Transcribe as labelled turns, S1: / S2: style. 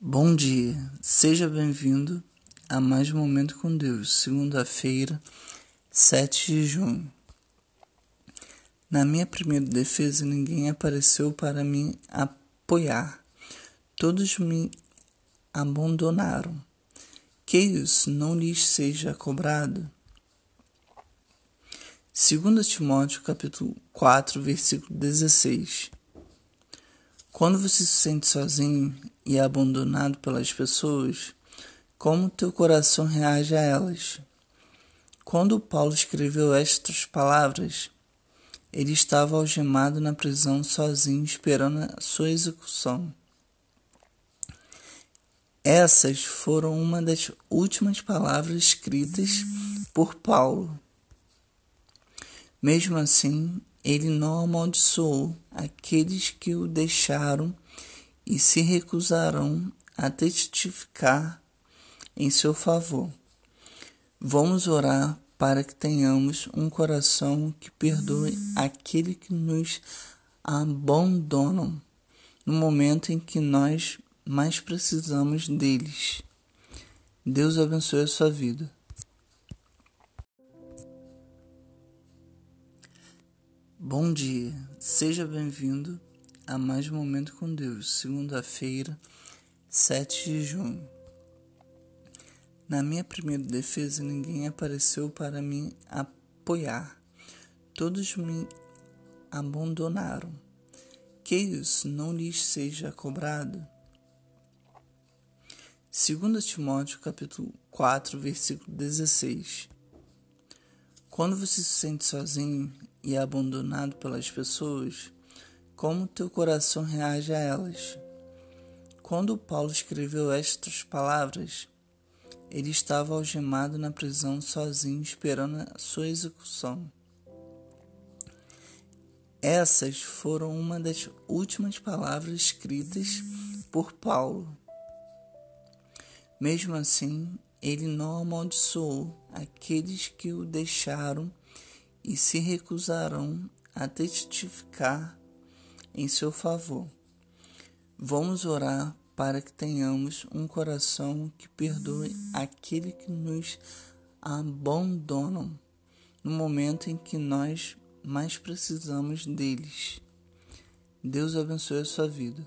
S1: Bom dia, seja bem-vindo a mais um Momento com Deus, segunda-feira, 7 de junho. Na minha primeira defesa, ninguém apareceu para me apoiar, todos me abandonaram. Que isso não lhes seja cobrado? 2 Timóteo capítulo 4, versículo 16. Quando você se sente sozinho e abandonado pelas pessoas, como teu coração reage a elas? Quando Paulo escreveu estas palavras, ele estava algemado na prisão sozinho, esperando a sua execução. Essas foram uma das últimas palavras escritas por Paulo. Mesmo assim, ele não amaldiçoou aqueles que o deixaram e se recusarão a testificar em seu favor. Vamos orar para que tenhamos um coração que perdoe aquele que nos abandonam no momento em que nós mais precisamos deles. Deus abençoe a sua vida. Bom dia, seja bem-vindo a mais Momento com Deus, segunda-feira, 7 de junho. Na minha primeira defesa, ninguém apareceu para me apoiar, todos me abandonaram. Que isso não lhes seja cobrado? 2 Timóteo capítulo 4, versículo 16. Quando você se sente sozinho e abandonado pelas pessoas, como teu coração reage a elas? Quando Paulo escreveu estas palavras, ele estava algemado na prisão sozinho, esperando a sua execução. Essas foram uma das últimas palavras escritas por Paulo. Mesmo assim, ele não amaldiçoou aqueles que o deixaram e se recusarão a testificar em seu favor. Vamos orar para que tenhamos um coração que perdoe aquele que nos abandonam no momento em que nós mais precisamos deles. Deus abençoe a sua vida.